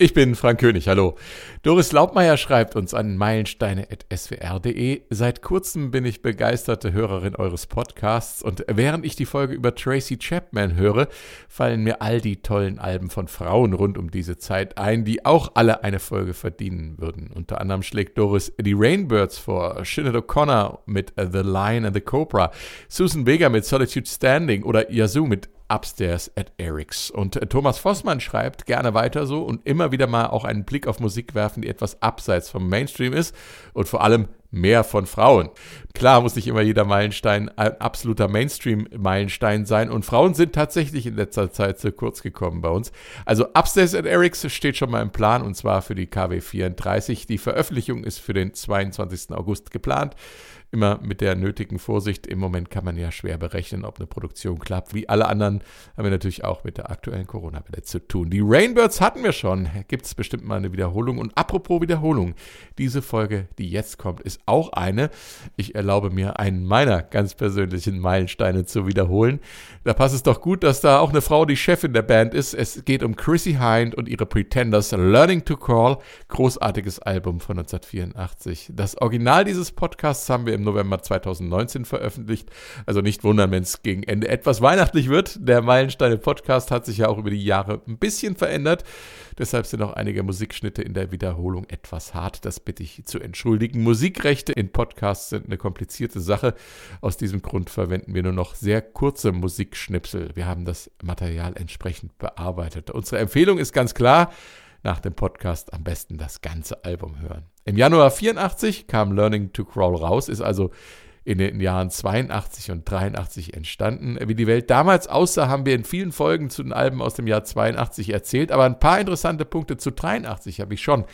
Ich bin Frank König, hallo. Doris Laubmeier schreibt uns an meilensteine.swr.de. Seit kurzem bin ich begeisterte Hörerin eures Podcasts und während ich die Folge über Tracy Chapman höre, fallen mir all die tollen Alben von Frauen rund um diese Zeit ein, die auch alle eine Folge verdienen würden. Unter anderem schlägt Doris die Rainbirds vor, Sinead O'Connor mit The Lion and the Cobra, Susan Vega mit Solitude Standing oder Yazoo mit Upstairs at Eric's. Und äh, Thomas Vossmann schreibt gerne weiter so und immer wieder mal auch einen Blick auf Musik werfen, die etwas abseits vom Mainstream ist und vor allem mehr von Frauen. Klar muss nicht immer jeder Meilenstein ein absoluter Mainstream-Meilenstein sein und Frauen sind tatsächlich in letzter Zeit zu kurz gekommen bei uns. Also Upstairs at Eric's steht schon mal im Plan und zwar für die KW 34. Die Veröffentlichung ist für den 22. August geplant immer mit der nötigen Vorsicht. Im Moment kann man ja schwer berechnen, ob eine Produktion klappt. Wie alle anderen haben wir natürlich auch mit der aktuellen Corona-Welle zu tun. Die Rainbirds hatten wir schon. Gibt es bestimmt mal eine Wiederholung. Und apropos Wiederholung, diese Folge, die jetzt kommt, ist auch eine. Ich erlaube mir, einen meiner ganz persönlichen Meilensteine zu wiederholen. Da passt es doch gut, dass da auch eine Frau die Chefin der Band ist. Es geht um Chrissy Hind und ihre Pretenders Learning to Crawl. Großartiges Album von 1984. Das Original dieses Podcasts haben wir im November 2019 veröffentlicht. Also nicht wundern, wenn es gegen Ende etwas weihnachtlich wird. Der Meilensteine Podcast hat sich ja auch über die Jahre ein bisschen verändert. Deshalb sind auch einige Musikschnitte in der Wiederholung etwas hart. Das bitte ich zu entschuldigen. Musikrechte in Podcasts sind eine komplizierte Sache. Aus diesem Grund verwenden wir nur noch sehr kurze Musikschnipsel. Wir haben das Material entsprechend bearbeitet. Unsere Empfehlung ist ganz klar, nach dem Podcast am besten das ganze Album hören. Im Januar 84 kam Learning to Crawl raus, ist also in den Jahren 82 und 83 entstanden. Wie die Welt damals aussah, haben wir in vielen Folgen zu den Alben aus dem Jahr 82 erzählt, aber ein paar interessante Punkte zu 83 habe ich schon.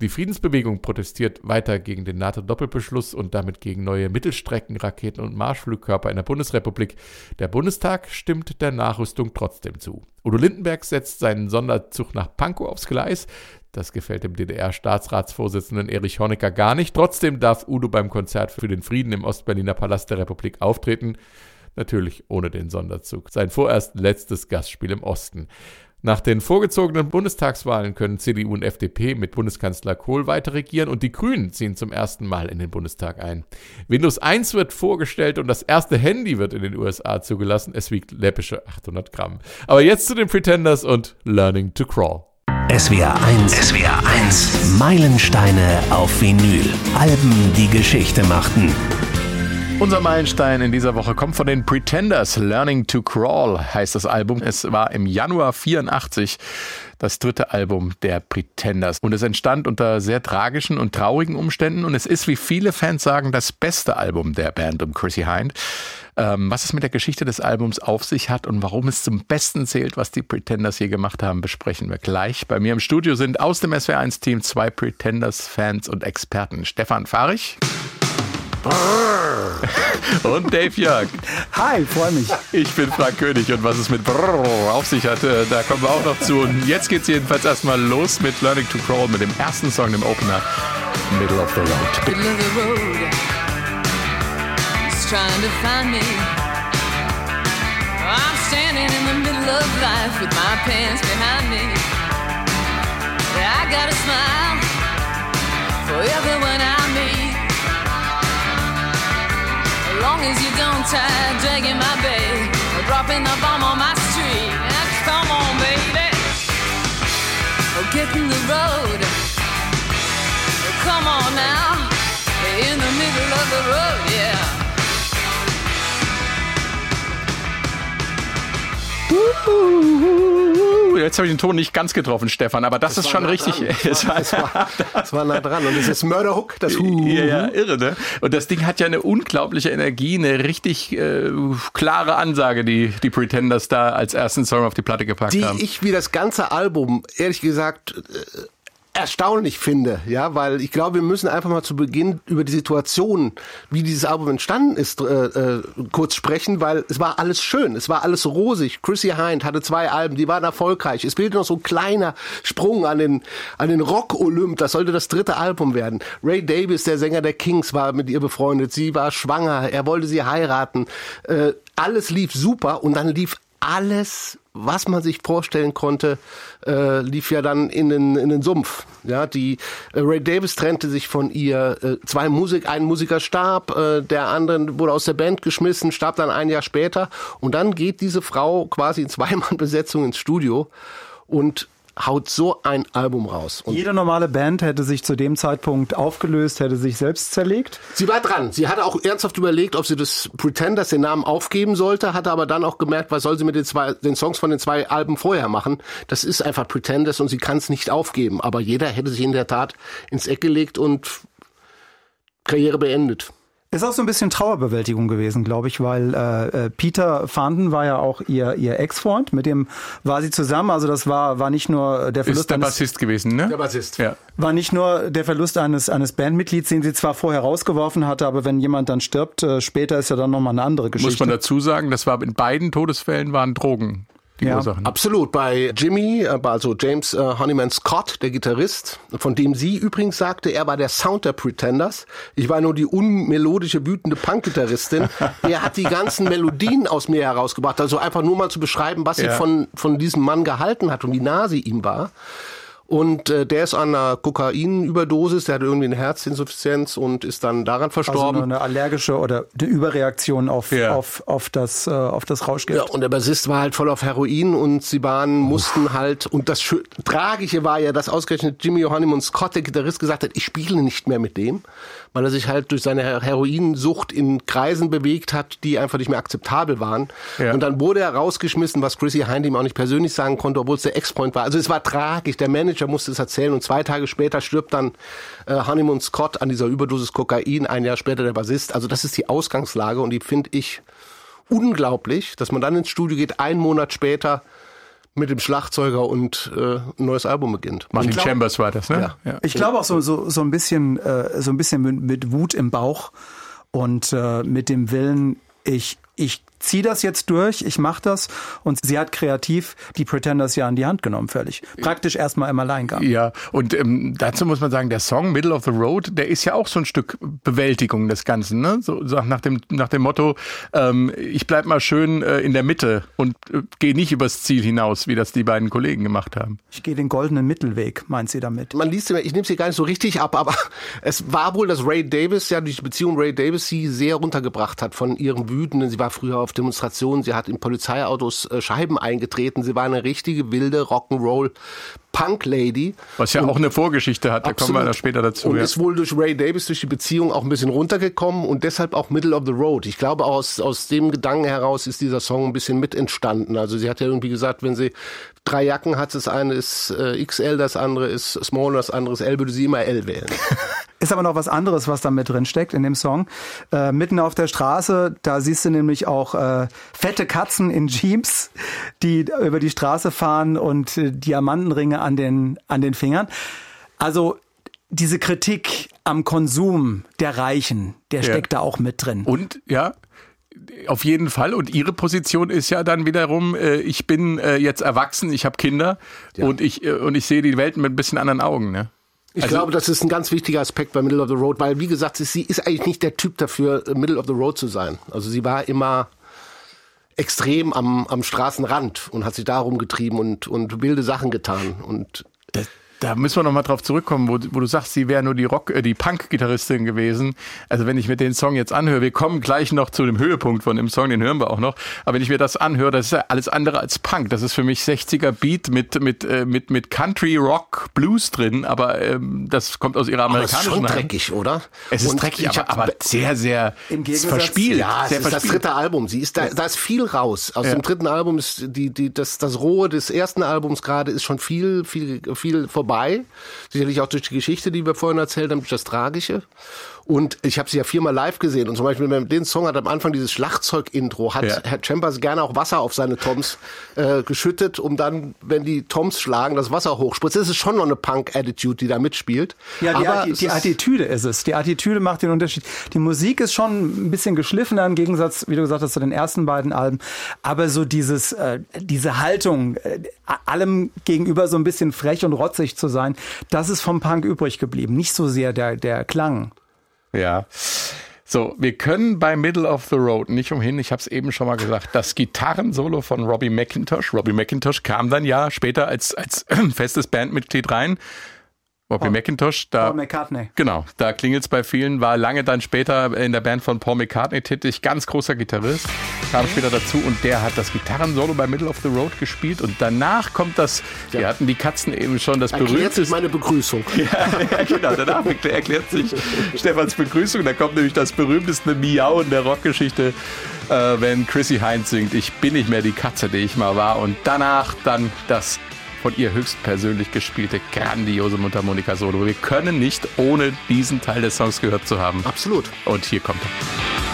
Die Friedensbewegung protestiert weiter gegen den NATO-Doppelbeschluss und damit gegen neue Mittelstreckenraketen und Marschflugkörper in der Bundesrepublik. Der Bundestag stimmt der Nachrüstung trotzdem zu. Udo Lindenberg setzt seinen Sonderzug nach Pankow aufs Gleis. Das gefällt dem DDR-Staatsratsvorsitzenden Erich Honecker gar nicht. Trotzdem darf Udo beim Konzert für den Frieden im Ostberliner Palast der Republik auftreten. Natürlich ohne den Sonderzug. Sein vorerst letztes Gastspiel im Osten. Nach den vorgezogenen Bundestagswahlen können CDU und FDP mit Bundeskanzler Kohl weiter regieren und die Grünen ziehen zum ersten Mal in den Bundestag ein. Windows 1 wird vorgestellt und das erste Handy wird in den USA zugelassen. Es wiegt läppische 800 Gramm. Aber jetzt zu den Pretenders und Learning to Crawl. SWR 1. SWR 1. Meilensteine auf Vinyl. Alben, die Geschichte machten. Unser Meilenstein in dieser Woche kommt von den Pretenders. Learning to Crawl heißt das Album. Es war im Januar 84 das dritte Album der Pretenders. Und es entstand unter sehr tragischen und traurigen Umständen. Und es ist, wie viele Fans sagen, das beste Album der Band um Chrissy Hind. Ähm, was es mit der Geschichte des Albums auf sich hat und warum es zum Besten zählt, was die Pretenders hier gemacht haben, besprechen wir gleich. Bei mir im Studio sind aus dem SWR1-Team zwei Pretenders-Fans und Experten. Stefan Fahrich. Und Dave Jörg. Hi, freue mich. Ich bin Frank König und was es mit Brrr auf sich hatte, da kommen wir auch noch zu. Und jetzt geht's jedenfalls erstmal los mit Learning to Crawl, mit dem ersten Song, dem Opener, Middle of the Road. Trying to find me. I'm standing in the middle of life with my pants behind me. I got a smile for everyone I meet. As long as you don't try dragging my bag or dropping the bomb on my street. Come on, baby. Oh, get in the road. Come on now. In the middle of the road, Jetzt habe ich den Ton nicht ganz getroffen, Stefan, aber das, das ist schon richtig. Es war, es, war, es war, nah dran und es ist Murder Hook, das Hu. Ja, ja, irre, ne? Und das Ding hat ja eine unglaubliche Energie, eine richtig äh, klare Ansage, die die Pretenders da als ersten Song auf die Platte gepackt die haben. Die ich wie das ganze Album, ehrlich gesagt, äh, erstaunlich finde, ja, weil ich glaube, wir müssen einfach mal zu Beginn über die Situation, wie dieses Album entstanden ist, äh, äh, kurz sprechen, weil es war alles schön, es war alles rosig. Chrissy Hind hatte zwei Alben, die waren erfolgreich. Es fehlte noch so ein kleiner Sprung an den an den Rock Olymp. Das sollte das dritte Album werden. Ray Davis, der Sänger der Kings, war mit ihr befreundet. Sie war schwanger. Er wollte sie heiraten. Äh, alles lief super und dann lief alles, was man sich vorstellen konnte, äh, lief ja dann in den, in den Sumpf. Ja, die äh, Ray Davis trennte sich von ihr. Äh, zwei Musik, ein Musiker starb, äh, der andere wurde aus der Band geschmissen, starb dann ein Jahr später. Und dann geht diese Frau quasi in Zweimann-Besetzung ins Studio und haut so ein Album raus. Und Jede normale Band hätte sich zu dem Zeitpunkt aufgelöst, hätte sich selbst zerlegt. Sie war dran. Sie hatte auch ernsthaft überlegt, ob sie das Pretenders den Namen aufgeben sollte, hatte aber dann auch gemerkt, was soll sie mit den zwei, den Songs von den zwei Alben vorher machen? Das ist einfach Pretenders und sie kann es nicht aufgeben. Aber jeder hätte sich in der Tat ins Eck gelegt und Karriere beendet. Ist auch so ein bisschen Trauerbewältigung gewesen, glaube ich, weil äh, äh Peter Fanden war ja auch ihr ihr Ex-Freund, mit dem war sie zusammen. Also das war war nicht nur der Verlust ist der eines, Bassist gewesen, ne? Der Bassist. Ja. War nicht nur der Verlust eines eines Bandmitglieds, den sie zwar vorher rausgeworfen hatte, aber wenn jemand dann stirbt, äh, später ist ja dann noch mal eine andere Geschichte. Muss man dazu sagen, das war in beiden Todesfällen waren Drogen die ja, Ursachen. Absolut. Bei Jimmy, äh, also James äh, Honeyman Scott, der Gitarrist, von dem sie übrigens sagte, er war der Sound der Pretenders. Ich war nur die unmelodische, wütende Punk-Gitarristin. er hat die ganzen Melodien aus mir herausgebracht. Also einfach nur mal zu beschreiben, was ja. sie von, von diesem Mann gehalten hat und wie nah sie ihm war. Und äh, der ist an einer Kokainüberdosis, der hat irgendwie eine Herzinsuffizienz und ist dann daran verstorben. Also eine allergische oder eine Überreaktion auf, ja. auf, auf, das, äh, auf das Rauschgift. Ja, und der Bassist war halt voll auf Heroin und sie waren, mussten halt, und das Schö Tragische war ja, dass ausgerechnet Jimmy Honeyman Scott, der Gitarrist, gesagt hat, ich spiele nicht mehr mit dem weil er sich halt durch seine Heroinsucht in Kreisen bewegt hat, die einfach nicht mehr akzeptabel waren. Ja. Und dann wurde er rausgeschmissen, was Chrissy Hind ihm auch nicht persönlich sagen konnte, obwohl es der Ex-Freund war. Also es war tragisch. Der Manager musste es erzählen und zwei Tage später stirbt dann äh, Honeymoon Scott an dieser Überdosis Kokain, ein Jahr später der Bassist. Also das ist die Ausgangslage und die finde ich unglaublich, dass man dann ins Studio geht, einen Monat später mit dem Schlagzeuger und äh, ein neues Album beginnt. Martin glaub, Chambers war das, ne? Ja. ja. Ich glaube auch so, so, so ein bisschen, äh, so ein bisschen mit, mit Wut im Bauch und äh, mit dem Willen, ich, ich zieh das jetzt durch, ich mach das. Und sie hat kreativ die Pretenders ja an die Hand genommen, völlig. Praktisch erstmal im Alleingang. Ja, und ähm, dazu muss man sagen, der Song Middle of the Road, der ist ja auch so ein Stück Bewältigung des Ganzen, ne? So, so nach dem nach dem Motto, ähm, ich bleib mal schön äh, in der Mitte und äh, gehe nicht übers Ziel hinaus, wie das die beiden Kollegen gemacht haben. Ich gehe den goldenen Mittelweg, meint sie damit. Man liest, ich nehme sie gar nicht so richtig ab, aber es war wohl, dass Ray Davis, ja, die Beziehung Ray Davis sie sehr runtergebracht hat von ihren Wütenden. Sie war früher auf Demonstrationen, sie hat in Polizeiautos äh, Scheiben eingetreten, sie war eine richtige wilde Rock'n'Roll Punk Lady. Was ja und auch eine Vorgeschichte hat, da absolut. kommen wir da später dazu. Und ja. ist wohl durch Ray Davis, durch die Beziehung auch ein bisschen runtergekommen und deshalb auch Middle of the Road. Ich glaube, aus, aus dem Gedanken heraus ist dieser Song ein bisschen mit entstanden. Also sie hat ja irgendwie gesagt, wenn sie drei Jacken hat, das eine ist äh, XL, das andere ist Small, das andere ist L, würde sie immer L wählen. Ist aber noch was anderes, was da mit drin steckt in dem Song. Äh, mitten auf der Straße, da siehst du nämlich auch äh, fette Katzen in Jeeps, die über die Straße fahren und äh, An den, an den Fingern. Also diese Kritik am Konsum der Reichen, der steckt ja. da auch mit drin. Und ja, auf jeden Fall. Und ihre Position ist ja dann wiederum, äh, ich bin äh, jetzt erwachsen, ich habe Kinder ja. und ich äh, und ich sehe die Welt mit ein bisschen anderen Augen. Ne? Ich also, glaube, das ist ein ganz wichtiger Aspekt bei Middle of the Road, weil wie gesagt, sie ist eigentlich nicht der Typ dafür, Middle of the Road zu sein. Also sie war immer extrem am, am Straßenrand und hat sich darum getrieben und, und wilde Sachen getan. Und das, da müssen wir nochmal drauf zurückkommen, wo, wo du sagst, sie wäre nur die Rock, äh, die Punk-Gitarristin gewesen. Also wenn ich mir den Song jetzt anhöre, wir kommen gleich noch zu dem Höhepunkt von dem Song, den hören wir auch noch. Aber wenn ich mir das anhöre, das ist ja alles andere als Punk. Das ist für mich 60er Beat mit mit äh, mit mit Country Rock Blues drin, aber ähm, das kommt aus ihrer amerikanischen. Aber es ist schon dreckig, oder? Es ist Und dreckig, aber, aber sehr sehr im Gegensatz, verspielt. Ja, es ist verspielt. das dritte Album. Sie ist da, da ist viel raus. Aus ja. dem dritten Album ist die die das das Rohe des ersten Albums gerade ist schon viel viel viel vorbei. Sicherlich auch durch die Geschichte, die wir vorhin erzählt haben, durch das Tragische. Und ich habe sie ja viermal live gesehen. Und zum Beispiel mit den Song hat am Anfang dieses Schlagzeug-Intro, hat ja. Herr Chambers gerne auch Wasser auf seine Toms äh, geschüttet, um dann, wenn die Toms schlagen, das Wasser hochspritzt. Das ist schon noch eine Punk-Attitude, die da mitspielt. Ja, die, Aber die, die Attitüde ist es. Die Attitüde macht den Unterschied. Die Musik ist schon ein bisschen geschliffener im Gegensatz, wie du gesagt hast, zu den ersten beiden Alben. Aber so dieses, äh, diese Haltung, äh, allem gegenüber so ein bisschen frech und rotzig zu sein, das ist vom Punk übrig geblieben. Nicht so sehr der, der Klang. Ja. So, wir können bei Middle of the Road nicht umhin, ich habe es eben schon mal gesagt, das Gitarrensolo von Robbie McIntosh. Robbie McIntosh kam dann ja später als, als festes Bandmitglied rein. Robbie Paul, McIntosh, da, Paul McCartney. Genau, da klingelt es bei vielen, war lange dann später in der Band von Paul McCartney tätig, ganz großer Gitarrist, kam später dazu und der hat das Gitarrensolo bei Middle of the Road gespielt und danach kommt das, ja. wir hatten die Katzen eben schon, das berühmte... Erklärt sich meine Begrüßung. ja, ja, genau, danach erklärt sich Stefans Begrüßung, da kommt nämlich das berühmteste Miau in der Rockgeschichte, äh, wenn Chrissy Heinz singt, ich bin nicht mehr die Katze, die ich mal war und danach dann das von ihr höchstpersönlich gespielte grandiose Mundharmonika-Solo. Wir können nicht ohne diesen Teil des Songs gehört zu haben. Absolut. Und hier kommt er.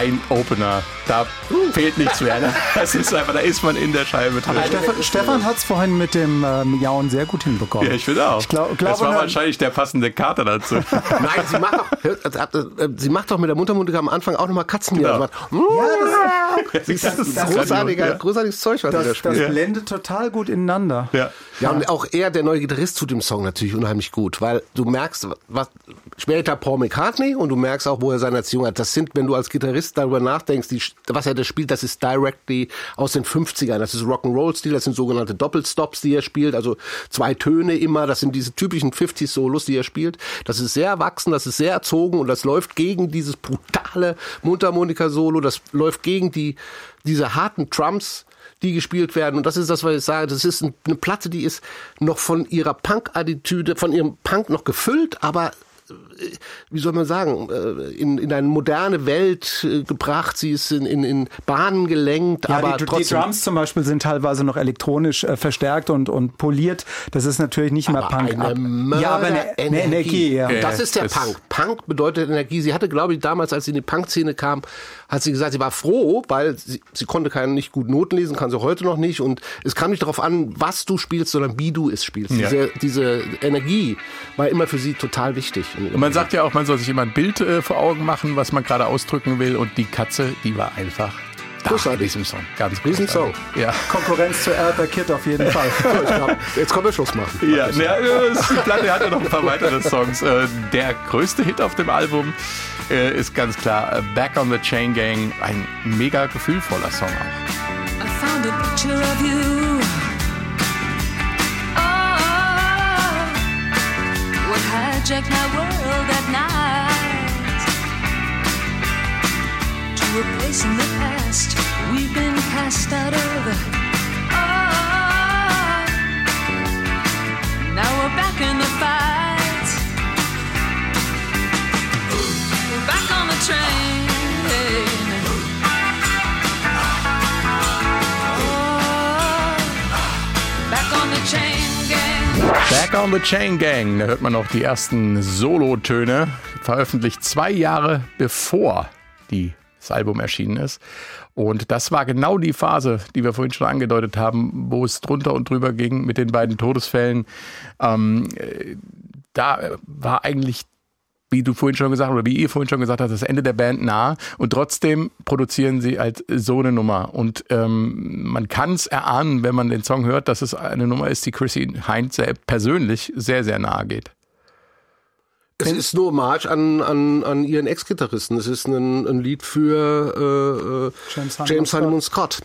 Ein Opener. Da fehlt nichts mehr. Ne? Das ist einfach, da ist man in der Scheibe drin. Stefan, Stefan hat es vorhin mit dem äh, Miauen sehr gut hinbekommen. Ja, ich finde auch. Ich glaub, glaub, das war wahrscheinlich der passende Kater dazu. Nein, sie macht, doch, äh, sie macht doch mit der Mundharmonika am Anfang auch nochmal Katzen. Genau. Ja, das, das, das, ist großartiger, ja. großartiges Zeug, was das, da spielt. Das blendet total gut ineinander. Ja. ja, und auch er, der neue Gitarrist, tut dem Song natürlich unheimlich gut, weil du merkst, was später Paul McCartney und du merkst auch, wo er seine Erziehung hat. Das sind, wenn du als Gitarrist darüber nachdenkst, die, was er da spielt, das ist directly aus den 50ern. Das ist Rock'n'Roll-Stil, das sind sogenannte Doppelstops, die er spielt, also zwei Töne immer. Das sind diese typischen 50s-Solos, die er spielt. Das ist sehr erwachsen, das ist sehr erzogen und das läuft gegen dieses brutale Mundharmonika-Solo, das läuft gegen die, diese harten Trumps, die gespielt werden. Und das ist das, was ich sage. Das ist eine Platte, die ist noch von ihrer Punk-Attitüde, von ihrem Punk noch gefüllt, aber wie soll man sagen, äh, in, in eine moderne Welt äh, gebracht. Sie ist in, in, in Bahnen gelenkt. Ja, aber die, trotzdem, die Drums zum Beispiel sind teilweise noch elektronisch äh, verstärkt und, und poliert. Das ist natürlich nicht mehr Punk. Eine ja, aber eine, eine Energie. Ja. Das ist der Punk. Punk bedeutet Energie. Sie hatte, glaube ich, damals, als sie in die Punk-Szene kam, hat sie gesagt, sie war froh, weil sie, sie konnte keine nicht gut Noten lesen, kann sie heute noch nicht. Und es kam nicht darauf an, was du spielst, sondern wie du es spielst. Ja. Diese, diese Energie war immer für sie total wichtig. Und man sagt ja auch, man soll sich immer ein Bild äh, vor Augen machen, was man gerade ausdrücken will. Und die Katze, die war einfach Großartig. diesem Song. Ganz Riesensong. Ja. Konkurrenz zu Erda Kid auf jeden Fall. glaub, jetzt können wir Schluss machen. Ja, ja die Platte hat ja noch ein paar weitere Songs. Äh, der größte Hit auf dem Album äh, ist ganz klar Back on the Chain Gang. Ein mega gefühlvoller Song auch. I found a picture of you. What my world at night. To a place in the past we've been cast out of. Oh, now we're back in the fight. We're back on the train. Back on the Chain Gang. Da hört man noch die ersten Solotöne, veröffentlicht zwei Jahre bevor die das Album erschienen ist. Und das war genau die Phase, die wir vorhin schon angedeutet haben, wo es drunter und drüber ging mit den beiden Todesfällen. Ähm, äh, da war eigentlich wie du vorhin schon gesagt hast, oder wie ihr vorhin schon gesagt habt, das Ende der Band nah und trotzdem produzieren sie halt so eine Nummer. Und ähm, man kann es erahnen, wenn man den Song hört, dass es eine Nummer ist, die Chrissy Heinz persönlich sehr, sehr nahe geht. Es ist nur March an, an, an ihren Ex-Gitarristen. Es ist ein, ein Lied für äh, äh James, James Honeyman Scott.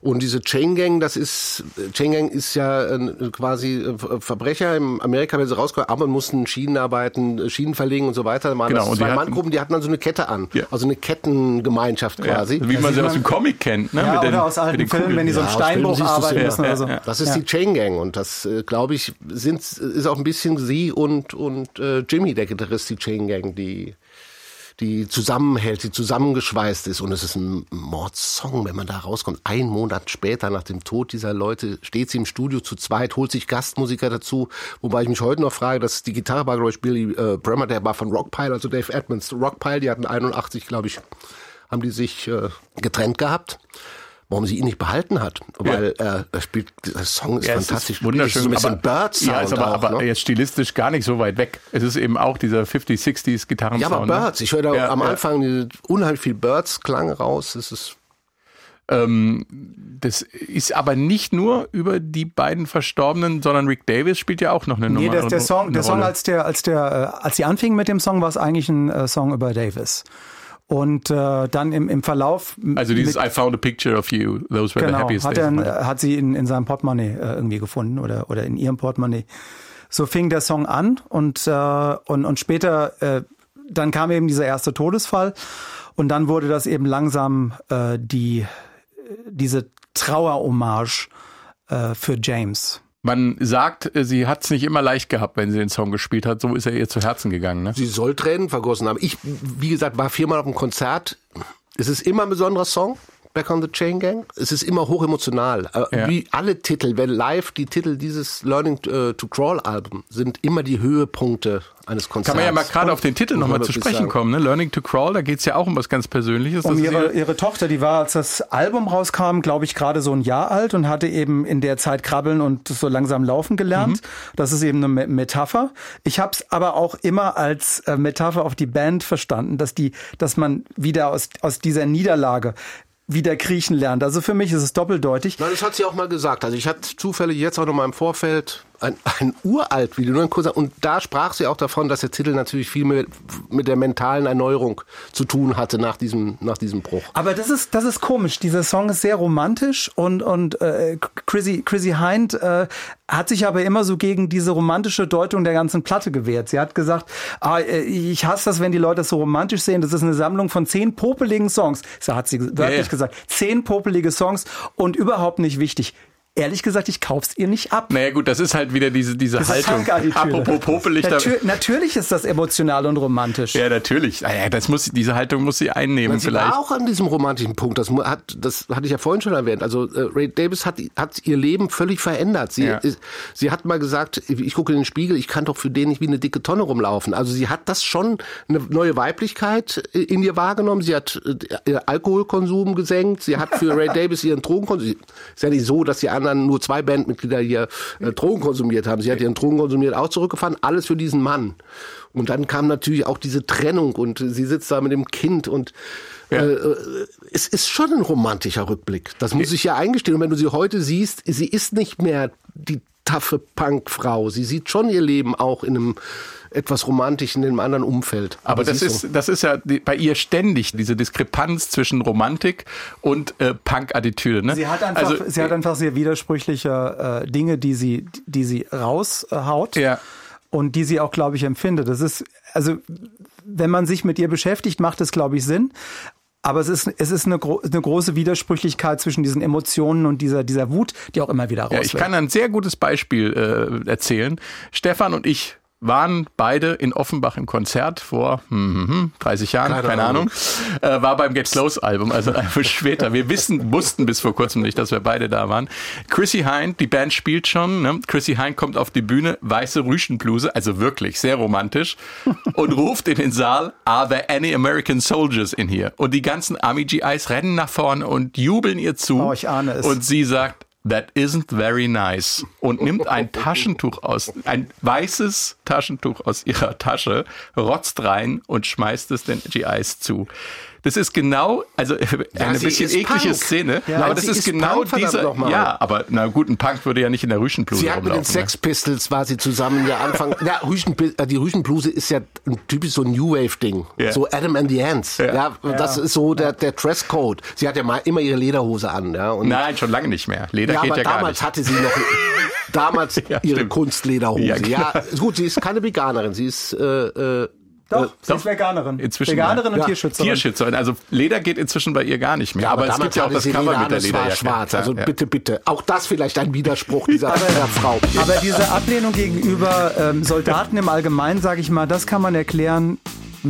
Und diese Chain Gang, das ist, Chain Gang ist ja äh, quasi äh, Verbrecher. In Amerika, wenn sie rauskommen, aber mussten Schienen arbeiten, Schienen verlegen und so weiter. Da waren Genau, das und die zwei hatten- Manngruppen, die hatten dann so eine Kette an. Ja. Also eine Kettengemeinschaft quasi. Ja, wie man sie aus dem Comic kennt, ne? Ja, mit den, oder aus mit alten den Filmen, Kugeln. wenn die so einen aus Steinbruch arbeiten ja. müssen oder so. Ja, Das ist Ja. die Chain Gang und das, äh, glaube ich, sind, ist auch ein bisschen sie und, und äh, Jimmy, der Gitarrist, die Chain Gang, die, die zusammenhält, die zusammengeschweißt ist. Und es ist ein Mordsong, wenn man da rauskommt. Ein Monat später, nach dem Tod dieser Leute, steht sie im Studio zu zweit, holt sich Gastmusiker dazu. Wobei ich mich heute noch frage, dass die Gitarre war, glaube ich, Billy äh, Bremer, der war von Rockpile, also Dave Edmonds. Rockpile, die hatten 81, glaube ich, haben die sich äh, getrennt gehabt. Warum sie ihn nicht behalten hat, weil äh, er spielt, der Song ist Ja, es fantastisch. ist wunderschön. So ein bisschen Bird ja, ist aber, auch, aber ne? jetzt stilistisch gar nicht so weit weg. Es ist eben auch dieser 50s, 60s Gitarrensound. Ja, aber ne? Birds, ich höre da Ja, am ja. Anfang diese unheimlich viel Birds-Klang raus. Das ist Ähm, das ist aber nicht nur über die beiden Verstorbenen, sondern Rick Davis spielt ja auch noch eine Nee, Nummer. der, der Song, der Song als der, als der, äh, als sie anfingen mit dem Song, war es eigentlich ein äh, Song über Davis. Und äh, dann im, im Verlauf. Also dieses mit, I found a picture of you, those were the genau, happiest hat, days. er, life. äh, hat sie in, in seinem Portemonnaie äh, irgendwie gefunden oder, oder in ihrem Portemonnaie. So fing der Song an und, äh, und, und später, äh, dann kam eben dieser erste Todesfall und dann wurde das eben langsam äh, die, diese Trauerhommage äh, für James. Man sagt, äh, sie hat es nicht immer leicht gehabt, wenn sie den Song gespielt hat. So ist er ihr zu Herzen gegangen. Ne? Sie soll Tränen vergossen haben. Ich, wie gesagt, war viermal auf dem Konzert. Es ist immer ein besonderer Song. Back on the Chain Gang. Es ist immer hochemotional. Äh, Ja. Wie alle Titel, wenn live die Titel dieses Learning äh, to Crawl Album sind immer die Höhepunkte eines Konzerts. Kann man ja mal gerade auf den Titel nochmal zu sprechen sagen. kommen. Ne? Learning to Crawl, da geht's ja auch um was ganz Persönliches. Um ihre, ihre- Tochter, die war, als das Album rauskam, glaube ich, gerade so ein Jahr alt und hatte eben in der Zeit krabbeln und so langsam laufen gelernt. Mhm. Das ist eben eine Me- Metapher. Ich habe es aber auch immer als äh, Metapher auf die Band verstanden, dass die, dass man wieder aus, aus dieser Niederlage wieder kriechen lernt. Also für mich ist es doppeldeutig. Nein, das hat sie auch mal gesagt. Also ich hatte zufällig jetzt auch noch mal im Vorfeld ein, ein uralt Video, nur ein kurzer, und da sprach sie auch davon, dass der Titel natürlich viel mit, mit der mentalen Erneuerung zu tun hatte nach diesem, nach diesem Bruch. Aber das ist, das ist komisch. Dieser Song ist sehr romantisch und, und äh, Chrissy, Chrissy Hind äh, hat sich aber immer so gegen diese romantische Deutung der ganzen Platte gewehrt. Sie hat gesagt, ah, äh, ich hasse das, wenn die Leute das so romantisch sehen. Das ist eine Sammlung von zehn popeligen Songs. So hat sie wörtlich Ja, ja. gesagt. Zehn popelige Songs und überhaupt nicht wichtig. Ehrlich gesagt, ich kauf's ihr nicht ab. Naja gut, das ist halt wieder diese, diese Das ist Haltung. Punk-Attitüde. Apropos popelig. Natür natürlich ist das emotional und romantisch. Ja, natürlich. Ah Ja, das muss, diese Haltung muss sie einnehmen Sie vielleicht. war auch an diesem romantischen Punkt. Das hat, das hatte ich ja vorhin schon erwähnt. Also äh, Ray Davis hat, hat ihr Leben völlig verändert. Sie, Ja. ist, sie hat mal gesagt, ich gucke in den Spiegel, ich kann doch für den nicht wie eine dicke Tonne rumlaufen. Also sie hat das schon eine neue Weiblichkeit äh, in ihr wahrgenommen. Sie hat äh, ihr Alkoholkonsum gesenkt. Sie hat für Ray Davis ihren Drogenkonsum. Ist ja nicht so, dass die anderen nur zwei Bandmitglieder hier äh, Drogen konsumiert haben. Sie hat ihren Drogen konsumiert, auch zurückgefahren. Alles für diesen Mann. Und dann kam natürlich auch diese Trennung und sie sitzt da mit dem Kind und Ja. äh, äh, es ist schon ein romantischer Rückblick. Das muss ich ja eingestehen. Und wenn du sie heute siehst, sie ist nicht mehr die taffe Punkfrau. Sie sieht schon ihr Leben auch in einem etwas romantischen, in einem anderen Umfeld. Aber das sie ist, so- das ist ja die, bei ihr ständig diese Diskrepanz zwischen Romantik und äh, Punk-Attitüde. Ne? Sie hat einfach, also, sie hat einfach sehr widersprüchliche äh, Dinge, die sie, die sie raushaut. Ja. Und die sie auch, glaube ich, empfindet. Das ist, also, wenn man sich mit ihr beschäftigt, macht es, glaube ich, Sinn. Aber es ist, es ist eine, gro eine große Widersprüchlichkeit zwischen diesen Emotionen und dieser, dieser Wut, die auch immer wieder raus Ja, ich kann ein sehr gutes Beispiel äh, erzählen. Stefan und ich waren beide in Offenbach im Konzert vor hm, hm, hm, 30 Jahren, keine, Keine Ahnung. Äh, war beim Get Close Album, also einfach später. Wir wissen, wussten bis vor kurzem nicht, dass wir beide da waren. Chrissy Hind, die Band spielt schon. Ne? Chrissy Hind kommt auf die Bühne, weiße Rüschenbluse, also wirklich sehr romantisch, und ruft in den Saal, Are there any American soldiers in here? Und die ganzen Army GIs rennen nach vorne und jubeln ihr zu. Oh, ich ahne es. Und sie sagt, That isn't very nice. Und nimmt ein Taschentuch aus, ein weißes Taschentuch aus ihrer Tasche, rotzt rein und schmeißt es den GIs zu. Das ist genau, also Ja, eine sie bisschen eklige Punk. Szene, Ja, aber das sie ist, ist genau Punk, verdammt diese, noch mal. ja, aber na gut, ein Punk würde ja nicht in der Rüschenbluse Sie hat mit den rumlaufen. ne? Sex Pistols war sie zusammen ja Anfang. Ja, Rüschen, äh, die Rüschenbluse ist ja ein typisch so ein New Wave Ding. Ja. So Adam and the Ants. Ja. Ja, das ist so der, der Dresscode. Sie hat ja mal immer ihre Lederhose an, ja. Und Nein, schon lange nicht mehr. Leder ja, geht aber ja gar damals nicht. hatte sie noch damals Ja, ihre stimmt. Kunstlederhose. Ja, Ja, gut, sie ist keine Veganerin, sie ist äh, äh, Doch, sie doch. ist Veganerin. Inzwischen, Veganerin und ja. Tierschützerin. Tierschützerin. Also Leder geht inzwischen bei ihr gar nicht mehr. ja, aber, es damals gibt ja auch das Cover Leder mit der es war Lederjacke. schwarz. Also Ja, bitte, bitte. Auch das vielleicht ein Widerspruch dieser, dieser Frau. Aber diese Ablehnung gegenüber ähm, Soldaten im Allgemeinen, sage ich mal, das kann man erklären,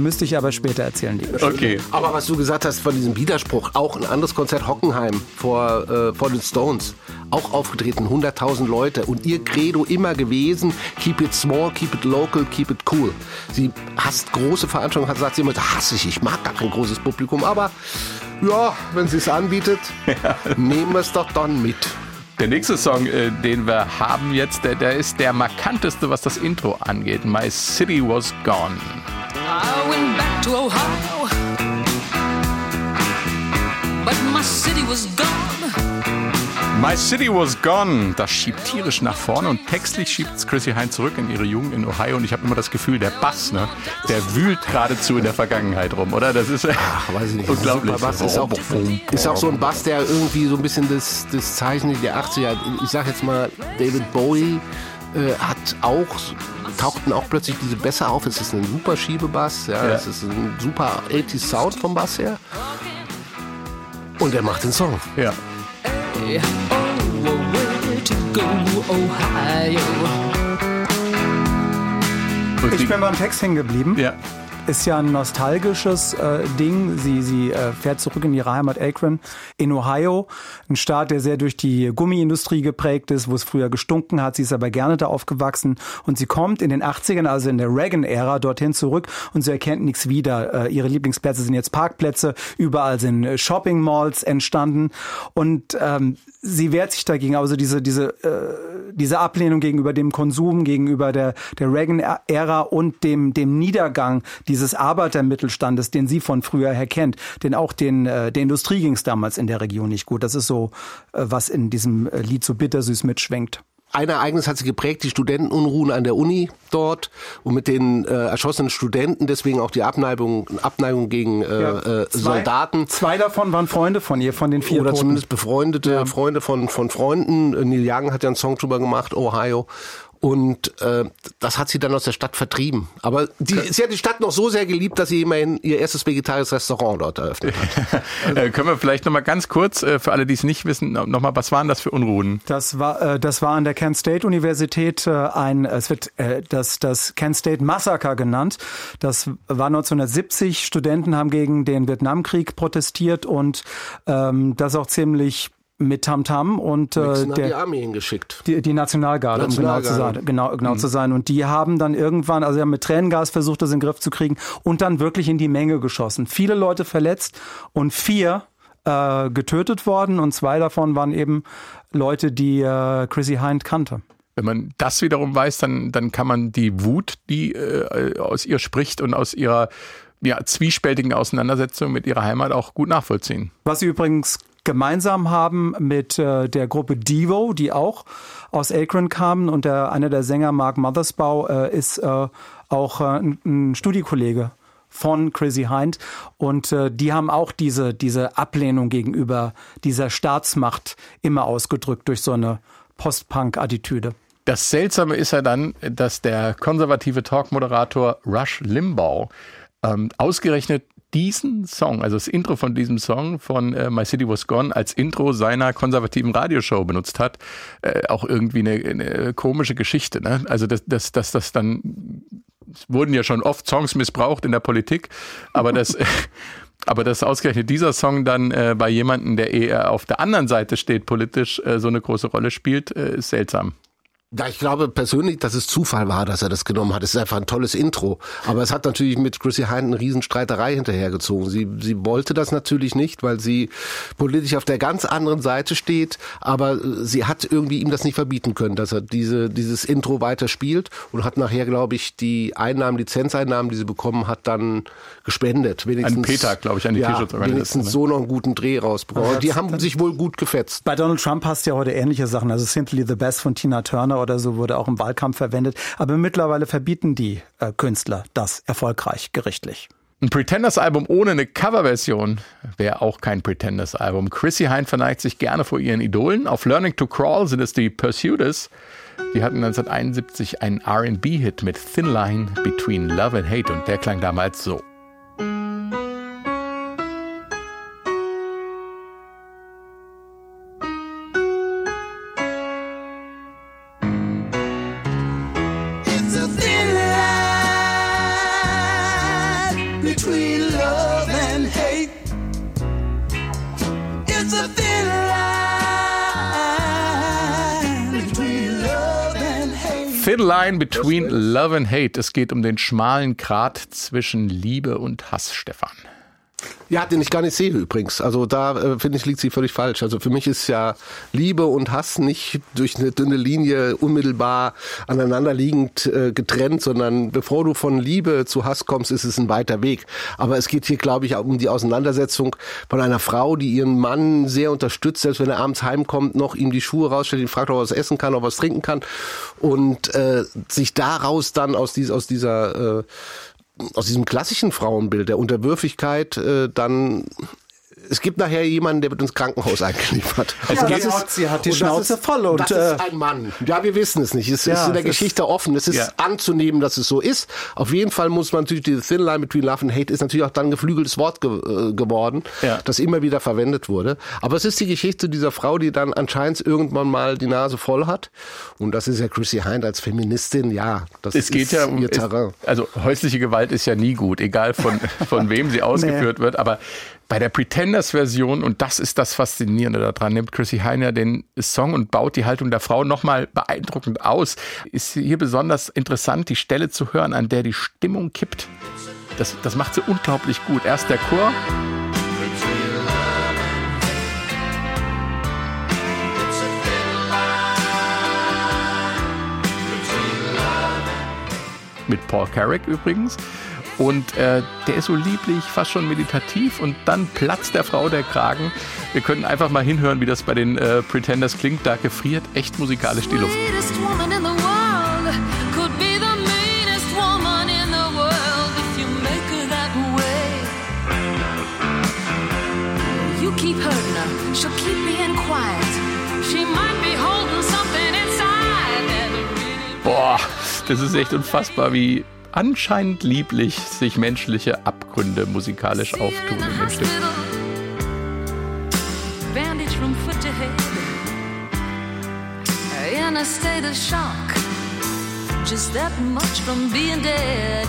müsste ich aber später erzählen. Okay. Aber was du gesagt hast von diesem Widerspruch, auch ein anderes Konzert Hockenheim vor, äh, vor den Stones, auch aufgetreten, 100.000 Leute und ihr Credo immer gewesen, keep it small, keep it local, keep it cool. Sie hasst große Veranstaltungen, hat sagt sie immer, hasse ich, ich mag gar kein großes Publikum, aber ja, wenn sie es anbietet, nehmen wir es doch dann mit. Der nächste Song, äh, den wir haben jetzt, der, der ist der markanteste, was das Intro angeht. My City Was Gone. I went back to Ohio, but my city was gone. My City Was Gone. Das schiebt tierisch nach vorne und textlich schiebt Chrissy Hine zurück in ihre Jugend in Ohio. Und ich habe immer das Gefühl, der Bass, ne, der wühlt geradezu in der Vergangenheit rum, oder? Das ist Ach, weiß ich nicht. unglaublich. Bass ist auch, ist auch so ein Bass, der irgendwie so ein bisschen das, das Zeichen der 80er, ich sag jetzt mal, David Bowie äh, hat auch, tauchten auch plötzlich diese Bässe auf. Es ist ein super Schiebebass, ja, Ja. es ist ein super 80s Sound vom Bass her. Und er macht den Song. Ja. Hey, oh, where to go, Ohio? Und Ich bin beim Text hängen geblieben. ja. Ist ja ein nostalgisches äh, Ding. Sie, sie äh, fährt zurück in ihre Heimat Akron in Ohio. Ein Staat, der sehr durch die Gummiindustrie geprägt ist, wo es früher gestunken hat. Sie ist aber gerne da aufgewachsen. Und sie kommt in den 80ern, also in der Reagan-Ära, dorthin zurück und sie erkennt nichts wieder. Äh, ihre Lieblingsplätze sind jetzt Parkplätze. Überall sind Shopping-Malls entstanden. Und ähm, sie wehrt sich dagegen. Also diese, diese, äh, diese Ablehnung gegenüber dem Konsum, gegenüber der, der Reagan-Ära und dem, dem Niedergang dieses Arbeitermittelstandes, den sie von früher her kennt. Denn auch den, äh, der Industrie ging es damals in der Region nicht gut. Das ist so, äh, was in diesem äh, Lied so bittersüß mitschwenkt. Ein Ereignis hat sie geprägt, die Studentenunruhen an der Uni dort und mit den äh, erschossenen Studenten, deswegen auch die Abneigung, Abneigung gegen äh, äh, Zwei- Soldaten. Zwei davon waren Freunde von ihr, von den vier Oder Toten. zumindest befreundete Freunde von, von Freunden. Neil Young hat ja einen Song drüber gemacht, Ohio. Und äh, das hat sie dann aus der Stadt vertrieben. Aber die, sie hat die Stadt noch so sehr geliebt, dass sie immerhin ihr erstes vegetarisches Restaurant dort eröffnet hat. Äh, können wir vielleicht noch mal ganz kurz, äh, für alle, die es nicht wissen, noch mal, was waren das für Unruhen? Das war, äh, das war an der Kent State Universität äh, ein, es wird äh, das, das Kent State Massaker genannt. Das war 1970. Studenten haben gegen den Vietnamkrieg protestiert und ähm, das auch ziemlich mit Tamtam und äh, hat die der Armee hingeschickt. die, die Nationalgarde, um genau zu sein, genau, genau zu sein. Und die haben dann irgendwann, also sie haben mit Tränengas versucht, das in den Griff zu kriegen und dann wirklich in die Menge geschossen. Viele Leute verletzt und vier äh, getötet worden und zwei davon waren eben Leute, die äh, Chrissy Hind kannte. Wenn man das wiederum weiß, dann, dann kann man die Wut, die äh, aus ihr spricht und aus ihrer ja, zwiespältigen Auseinandersetzung mit ihrer Heimat auch gut nachvollziehen. Was sie übrigens gemeinsam haben mit äh, der Gruppe Devo, die auch aus Akron kamen und der, einer der Sänger Mark Mothersbaugh äh, ist äh, auch äh, ein, ein Studiekollege von Chrissy Hind und äh, die haben auch diese diese Ablehnung gegenüber dieser Staatsmacht immer ausgedrückt durch so eine Post-Punk-Attitüde. Das Seltsame ist ja dann, dass der konservative Talkmoderator Rush Limbaugh ähm, ausgerechnet diesen Song, also das Intro von diesem Song von äh, My City Was Gone als Intro seiner konservativen Radioshow benutzt hat. Äh, auch irgendwie eine, eine komische Geschichte. Ne? Also dass das, das, das dann es wurden ja schon oft Songs missbraucht in der Politik, aber das aber dass ausgerechnet dieser Song dann äh, bei jemandem, der eher auf der anderen Seite steht politisch, äh, so eine große Rolle spielt, äh, ist seltsam. Ja, ich glaube persönlich, dass es Zufall war, dass er das genommen hat. Es ist einfach ein tolles Intro. Aber es hat natürlich mit Chrissy Hine eine Riesenstreiterei hinterhergezogen. Sie, sie wollte das natürlich nicht, weil sie politisch auf der ganz anderen Seite steht. Aber sie hat irgendwie ihm das nicht verbieten können, dass er diese, dieses Intro weiter spielt und hat nachher, glaube ich, die Einnahmen, Lizenzeinnahmen, die sie bekommen hat, dann gespendet. Wenigstens, An Peter, glaube ich, an die ja, Tierschutzorganisation, wenigstens ne? so noch einen guten Dreh rausbekommen. Die haben sich wohl gut gefetzt. Bei Donald Trump hast du ja heute ähnliche Sachen. Also Simply the Best von Tina Turner oder so wurde auch im Wahlkampf verwendet. Aber mittlerweile verbieten die äh, Künstler das erfolgreich gerichtlich. Ein Pretenders-Album ohne eine Coverversion wäre auch kein Pretenders-Album. Chrissy Hine verneigt sich gerne vor ihren Idolen. Auf Learning to Crawl sind es die Pursuiters. Die hatten 1971 einen R&B-Hit mit Thin Line Between Love and Hate und der klang damals so. Thin Line Between Love and Hate. Es geht um den schmalen Grat zwischen Liebe und Hass, Stefan. Ja, den ich gar nicht sehe übrigens. Also da äh, finde ich liegt sie völlig falsch. Also für mich ist ja Liebe und Hass nicht durch eine dünne Linie unmittelbar aneinanderliegend äh, getrennt, sondern bevor du von Liebe zu Hass kommst, ist es ein weiter Weg. Aber es geht hier, glaube ich, auch um die Auseinandersetzung von einer Frau, die ihren Mann sehr unterstützt, selbst wenn er abends heimkommt, noch ihm die Schuhe rausstellt, ihn fragt, ob er was essen kann, ob er was trinken kann und äh, sich daraus dann aus, dies, aus dieser äh, aus diesem klassischen Frauenbild der Unterwürfigkeit äh, dann es gibt nachher jemanden, der wird ins Krankenhaus eingeliefert. Ja, Und das ist- sie hat die Schnauze ist, voll und, das äh, ist ein Mann. Ja, wir wissen es nicht. Es Ja, ist in der es ist- Geschichte offen. Es ist Ja. anzunehmen, dass es so ist. Auf jeden Fall muss man natürlich diese Thin Line between Love and Hate ist natürlich auch dann ein geflügeltes Wort ge äh, geworden, Ja. das immer wieder verwendet wurde. Aber es ist die Geschichte dieser Frau, die dann anscheinend irgendwann mal die Nase voll hat. Und das ist ja Chrissy Hind als Feministin. Ja, das Es geht ist ja um ihr Terrain. Also häusliche Gewalt ist ja nie gut, egal von, von wem sie ausgeführt wird. Aber bei der Pretenders-Version, und das ist das Faszinierende daran, nimmt Chrissy Hine ja den Song und baut die Haltung der Frau nochmal beeindruckend aus. Ist hier besonders interessant, die Stelle zu hören, an der die Stimmung kippt. Das, das macht sie unglaublich gut. Erst der Chor. mit Paul Carrick übrigens. Und äh, der ist so lieblich, fast schon meditativ und dann platzt der Frau der Kragen. Wir können einfach mal hinhören, wie das bei den äh, Pretenders klingt. Da gefriert echt musikalisch die Luft. Keep hurting her, she'll keep being quiet. She might be holding something inside Boah, das ist echt unfassbar, wie anscheinend lieblich sich menschliche Abgründe musikalisch auftun in the in dem Stück. hospital, Bandage from foot to head. In a state of shock. Just that much from being dead.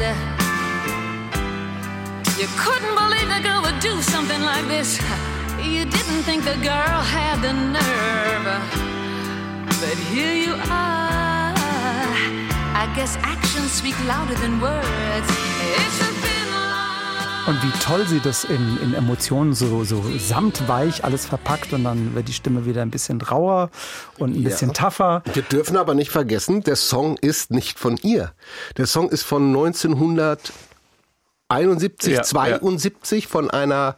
You couldn't believe the girl would do something like this. You didn't think the girl had the nerve. But here you are. I guess actions speak louder than words. It's a thin line. Und wie toll sie das in, in Emotionen so, so samtweich alles verpackt und dann wird die Stimme wieder ein bisschen rauer und ein bisschen tougher. Wir dürfen aber nicht vergessen, der Song ist nicht von ihr. Der Song ist von 1971, Ja, 72 von einer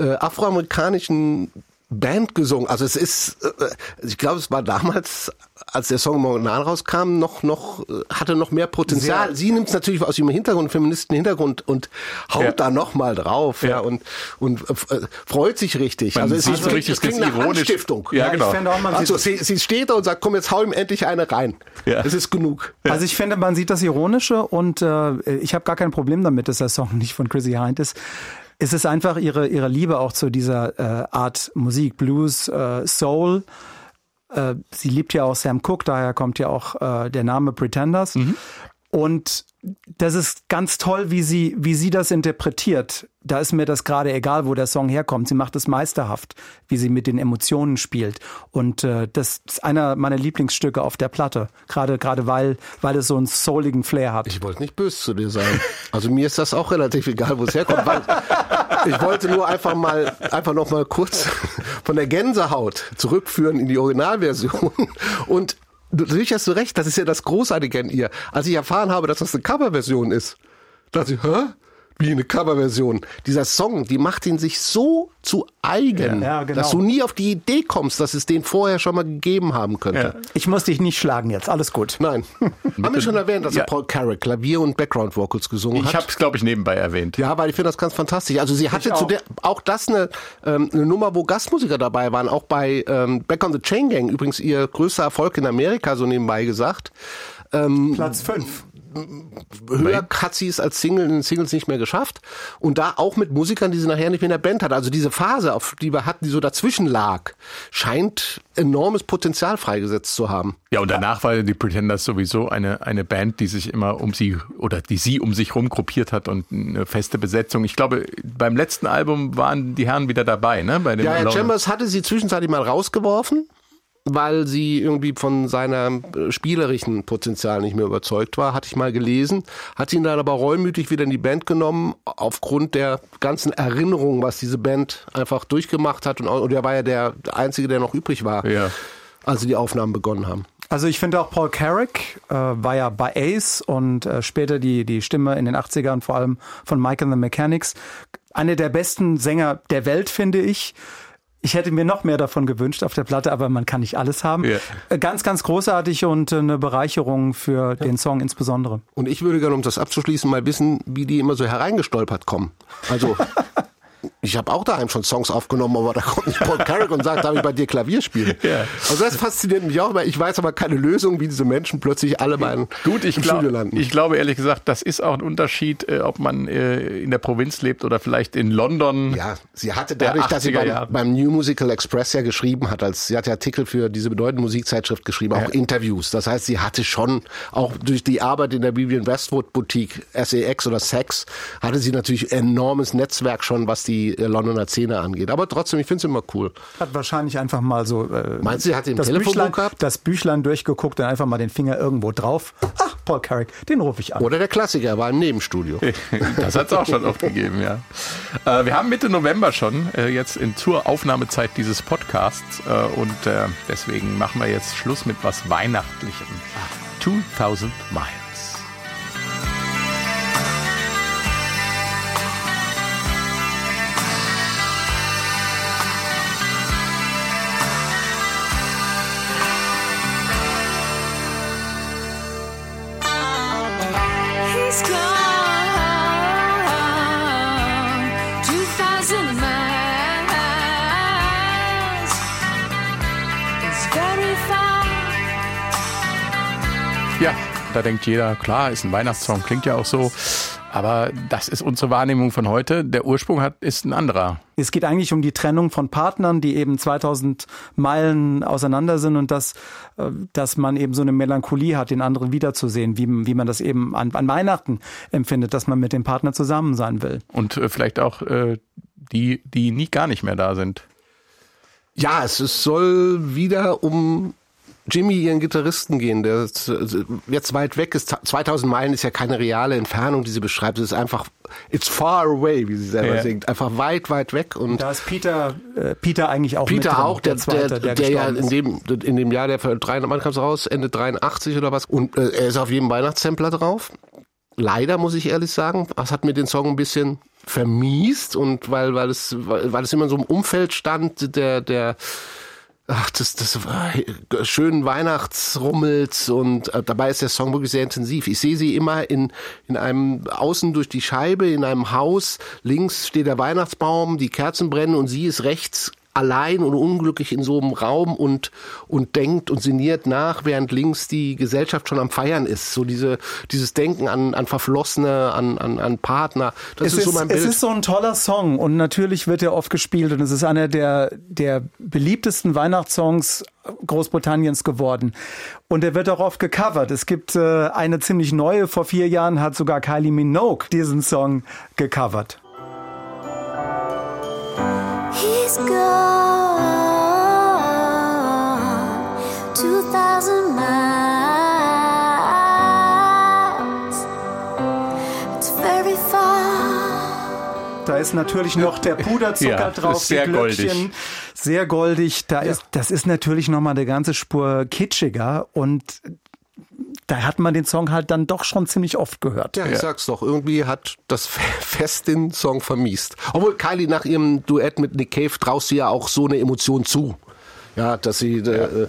äh, afroamerikanischen Band gesungen. Also es ist, äh, ich glaube, es war damals, als der Song im Original rauskam, noch, noch, äh, hatte noch mehr Potenzial. Sehr. Sie nimmt es natürlich aus ihrem Hintergrund, Feministen-Hintergrund und haut Ja. da noch mal drauf, ja, Ja. und, und äh, freut sich richtig. Man also es ist so richtig, es nach ironisch- Anstiftung. Ja, Ja, genau. ich auch, man Also sie, sie steht da und sagt, komm, jetzt hau ihm endlich eine rein. Ja. Es ist genug. also ich finde, man sieht das Ironische und äh, ich habe gar kein Problem damit, dass der Song nicht von Chrissy Hind ist. Es ist einfach ihre, ihre Liebe auch zu dieser äh, Art Musik, Blues, äh, Soul. Äh, sie liebt ja auch Sam Cooke, daher kommt ja auch äh, der Name Pretenders. Und das ist ganz toll, wie sie, wie sie das interpretiert. Da ist mir das gerade egal, wo der Song herkommt. Sie macht es meisterhaft, wie sie mit den Emotionen spielt. Und äh, das ist einer meiner Lieblingsstücke auf der Platte. Gerade, gerade weil, weil es so einen souligen Flair hat. Ich wollte nicht böse zu dir sein. Also mir ist das auch relativ egal, wo es herkommt. Weil ich wollte nur einfach mal, einfach noch mal kurz von der Gänsehaut zurückführen in die Originalversion. Und natürlich hast du recht, das ist ja das Großartige an ihr. Als ich erfahren habe, dass das eine Coverversion ist, dachte ich, hä? Wie eine Coverversion. Dieser Song, die macht ihn sich so zu eigen, Ja, ja, genau. dass du nie auf die Idee kommst, dass es den vorher schon mal gegeben haben könnte. Ich muss dich nicht schlagen jetzt. Alles gut. Nein. Haben wir schon erwähnt, dass Ja. er Paul Carrick Klavier und Background Vocals gesungen Ich hat? habe es, glaube ich, nebenbei erwähnt. Ja, weil ich finde das ganz fantastisch. Also sie hatte auch. zu der auch das eine, ähm, eine Nummer, wo Gastmusiker dabei waren, auch bei ähm, Back on the Chain Gang, übrigens ihr größter Erfolg in Amerika, so nebenbei gesagt. Platz fünf. Höher hat sie es als Single in Singles nicht mehr geschafft. Und da auch mit Musikern, die sie nachher nicht mehr in der Band hat. Also diese Phase, auf die wir hatten, die so dazwischen lag, scheint enormes Potenzial freigesetzt zu haben. Ja, und danach war die Pretenders sowieso eine, eine Band, die sich immer um sie oder die sie um sich rum gruppiert hat und eine feste Besetzung. Ich glaube, beim letzten Album waren die Herren wieder dabei, ne? Bei dem Ja, Herr. Chambers hatte sie zwischenzeitlich mal rausgeworfen, weil sie irgendwie von seiner äh, spielerischen Potenzial nicht mehr überzeugt war, hatte ich mal gelesen. Hat ihn dann aber reumütig wieder in die Band genommen, aufgrund der ganzen Erinnerungen, was diese Band einfach durchgemacht hat. Und, und er war ja der Einzige, der noch übrig war, Ja. als sie die Aufnahmen begonnen haben. Also ich finde auch Paul Carrick äh, war ja bei Ace und äh, später die, die Stimme in den 80ern, vor allem von Mike and the Mechanics. Einer der besten Sänger der Welt, finde ich. Ich hätte mir noch mehr davon gewünscht auf der Platte, aber man kann nicht alles haben. Ja. Äh, Ganz, ganz großartig und äh, eine Bereicherung für den Song insbesondere. Und ich würde gerne, um das abzuschließen, mal wissen, wie die immer so hereingestolpert kommen. Also, ich habe auch daheim schon Songs aufgenommen, aber da kommt nicht Paul Carrick und sagt, darf ich bei dir Klavier spielen? Ja. Also das fasziniert mich auch, weil ich weiß aber keine Lösung, wie diese Menschen plötzlich alle bei einem Gut, ich, im glaub, Studio landen. ich glaube ehrlich gesagt, das ist auch ein Unterschied, äh, ob man äh, in der Provinz lebt oder vielleicht in London. ja, sie hatte dadurch, dass sie 80er beim, beim New Musical Express ja geschrieben hat, als sie hat ja Artikel für diese bedeutende Musikzeitschrift geschrieben, auch Interviews. Das heißt, sie hatte schon auch durch die Arbeit in der Vivian Westwood Boutique SEX oder Sex hatte sie natürlich enormes Netzwerk schon, was die äh, Londoner Szene angeht. Aber trotzdem, ich finde es immer cool. Hat wahrscheinlich einfach mal so äh, Meinst du, sie hat den das, Telefonbuch Büchlein, gehabt? das Büchlein durchgeguckt und einfach mal den Finger irgendwo drauf. Ach, Paul Carrick, den rufe ich an. Oder der Klassiker, er war im Nebenstudio. Das hat es auch schon oft gegeben, ja. Äh, wir haben Mitte November schon, äh, jetzt in, zur Aufnahmezeit dieses Podcasts. Äh, und äh, deswegen machen wir jetzt Schluss mit was Weihnachtlichem. 2000 Miles. Ja, da denkt jeder, klar, ist ein Weihnachtssong, klingt ja auch so. Aber das ist unsere Wahrnehmung von heute. Der Ursprung hat, ist ein anderer. Es geht eigentlich um die Trennung von Partnern, die eben 2000 Meilen auseinander sind und dass, äh, dass man eben so eine Melancholie hat, den anderen wiederzusehen, wie, wie man das eben an, an Weihnachten empfindet, dass man mit dem Partner zusammen sein will. Und äh, vielleicht auch äh, die, die nie gar nicht mehr da sind. Ja, es, es soll wieder um Jimmy, ihren Gitarristen, gehen, der jetzt- weit weg ist. 2000 Meilen ist ja keine reale Entfernung, die sie beschreibt. Es ist einfach, it's far away, wie sie selber Ja. singt. Einfach weit, weit weg. Und Da ist Peter, äh, Peter eigentlich auch mit Peter drin, auch, der, Zweite, der, der, ja in ist. dem, in dem Jahr, der für drei, wann kam es raus? Ende 83 oder was? Und äh, er ist auf jedem Weihnachtssampler drauf. Leider, muss ich ehrlich sagen, das hat mir den Song ein bisschen vermiest und weil, weil es, weil, weil es immer in so einem Umfeld stand, der, der, ach, das, das äh, schönen Weihnachtsrummels und äh, dabei ist der Song wirklich sehr intensiv. Ich sehe sie immer in, in einem, außen durch die Scheibe, in einem Haus, links steht der Weihnachtsbaum, die Kerzen brennen und sie ist rechts allein und unglücklich in so einem Raum und, und denkt und sinniert nach, während links die Gesellschaft schon am Feiern ist. So diese, dieses Denken an, an Verflossene, an, an, an Partner. Das es ist, so mein Bild. Es ist so ein toller Song und natürlich wird er oft gespielt und es ist einer der, der beliebtesten Weihnachtssongs Großbritanniens geworden. Und er wird auch oft gecovert. Es gibt äh, eine ziemlich neue, vor vier Jahren hat sogar Kylie Minogue diesen Song gecovert. He's gone 2000 miles. It's very far. Da ist natürlich noch der Puderzucker Ja, drauf, ist sehr die Glöckchen. goldig. Sehr goldig. Da ist, das ist natürlich noch mal eine ganze Spur kitschiger und da hat man den Song halt dann doch schon ziemlich oft gehört. Ja, ich sag's doch. Irgendwie hat das Fest den Song vermiest. Obwohl Kylie nach ihrem Duett mit Nick Cave traust du ja auch so eine Emotion zu. Ja, dass sie, äh, äh,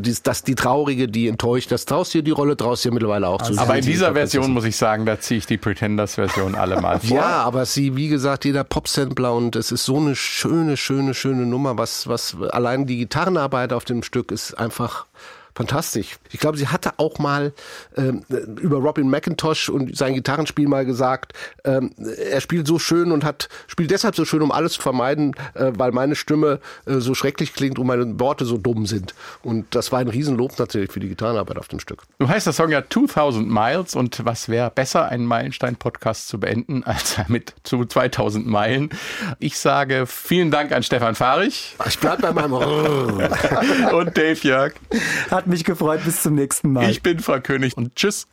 die, dass die Traurige, die enttäuscht, das traust ihr die Rolle, traust ihr mittlerweile auch zu. Aber in Sie- dieser sie- Version muss ich sagen, da ziehe ich die Pretenders-Version alle mal vor. Ja, aber sie, wie gesagt, jeder Popsampler und es ist so eine schöne, schöne, schöne Nummer, was, was allein die Gitarrenarbeit auf dem Stück ist einfach fantastisch. Ich glaube, sie hatte auch mal ähm, über Robin McIntosh und sein Gitarrenspiel mal gesagt, ähm, er spielt so schön und hat spielt deshalb so schön, um alles zu vermeiden, äh, weil meine Stimme äh, so schrecklich klingt und meine Worte so dumm sind. Und das war ein Riesenlob natürlich für die Gitarrenarbeit auf dem Stück. Du heißt der Song ja 2000 Miles und was wäre besser, einen Meilenstein-Podcast zu beenden, als mit zu 2000 Meilen. Ich sage vielen Dank an Stefan Fahrich Ich bleib bei meinem und Dave Jörg. Hat mich gefreut. Bis zum nächsten Mal. Ich bin Frau König und tschüss.